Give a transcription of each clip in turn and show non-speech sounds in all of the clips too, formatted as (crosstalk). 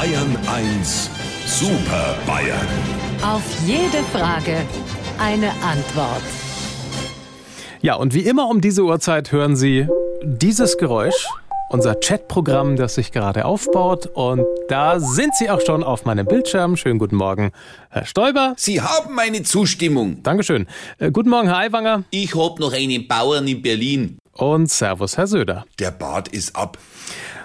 Bayern 1 Super Bayern. Auf jede Frage eine Antwort. Ja, und wie immer um diese Uhrzeit hören Sie dieses Geräusch, unser Chatprogramm, das sich gerade aufbaut. Und da sind Sie auch schon auf meinem Bildschirm. Schönen guten Morgen, Herr Stoiber. Sie haben meine Zustimmung. Dankeschön. Äh, guten Morgen, Herr Aiwanger. Ich hab noch einen Bauern in Berlin. Und Servus, Herr Söder. Der Bart ist ab.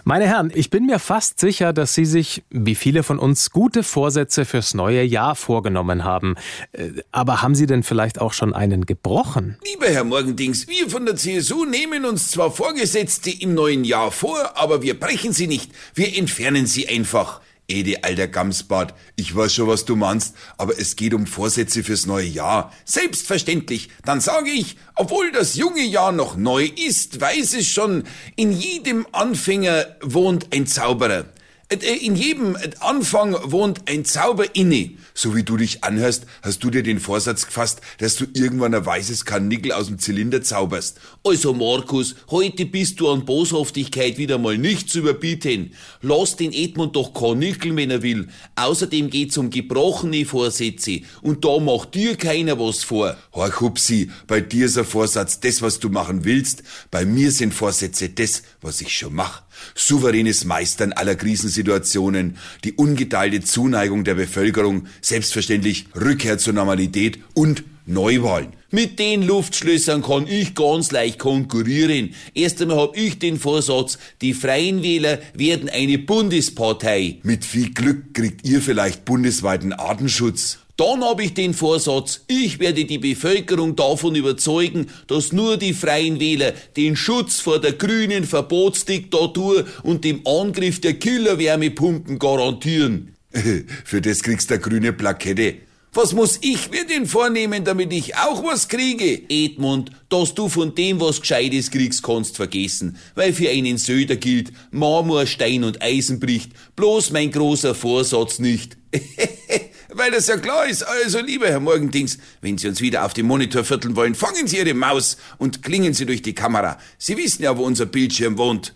Meine Herren, ich bin mir fast sicher, dass Sie sich, wie viele von uns, gute Vorsätze fürs neue Jahr vorgenommen haben. Äh, Aber haben Sie denn vielleicht auch schon einen gebrochen? Lieber Herr Morgendings, wir von der CSU nehmen uns zwar Vorgesetzte im neuen Jahr vor, aber wir brechen sie nicht. Wir entfernen sie einfach. Ede, alter Gamsbart, ich weiß schon, was du meinst, aber es geht um Vorsätze fürs neue Jahr. Selbstverständlich. Dann sage ich, obwohl das junge Jahr noch neu ist, weiß es schon, in jedem Anfänger wohnt ein Zauberer. Äh, In jedem Anfang wohnt ein Zauber inne. So wie du dich anhörst, hast du dir den Vorsatz gefasst, dass du irgendwann ein weißes Karnickel aus dem Zylinder zauberst. Also Markus, heute bist du an Boshaftigkeit wieder mal nicht zu überbieten. Lass den Edmund doch karnickeln, wenn er will. Außerdem geht's um gebrochene Vorsätze. Und da macht dir keiner was vor. Horch, Hupsi, bei dir ist ein Vorsatz das, was du machen willst. Bei mir sind Vorsätze das, was ich schon mach. Souveränes Meistern aller Krisensituationen, die ungeteilte Zuneigung der Bevölkerung, selbstverständlich Rückkehr zur Normalität und Neuwahlen. Mit den Luftschlössern kann ich ganz leicht konkurrieren. Erst einmal hab ich den Vorsatz, die Freien Wähler werden eine Bundespartei. Mit viel Glück kriegt ihr vielleicht bundesweiten Artenschutz. Dann hab ich den Vorsatz, ich werde die Bevölkerung davon überzeugen, dass nur die Freien Wähler den Schutz vor der grünen Verbotsdiktatur und dem Angriff der Killerwärmepumpen garantieren. (laughs) Für das kriegst du eine grüne Plakette. Was muss ich mir denn vornehmen, damit ich auch was kriege? Edmund, dass du von dem was Gescheites kriegst, kannst vergessen. Weil für einen Söder gilt, Marmor, Stein und Eisen bricht, bloß mein großer Vorsatz nicht. (laughs) Weil das ja klar ist. Also, lieber Herr Morgendings, wenn Sie uns wieder auf dem Monitor vierteln wollen, fangen Sie Ihre Maus und klingen Sie durch die Kamera. Sie wissen ja, wo unser Bildschirm wohnt.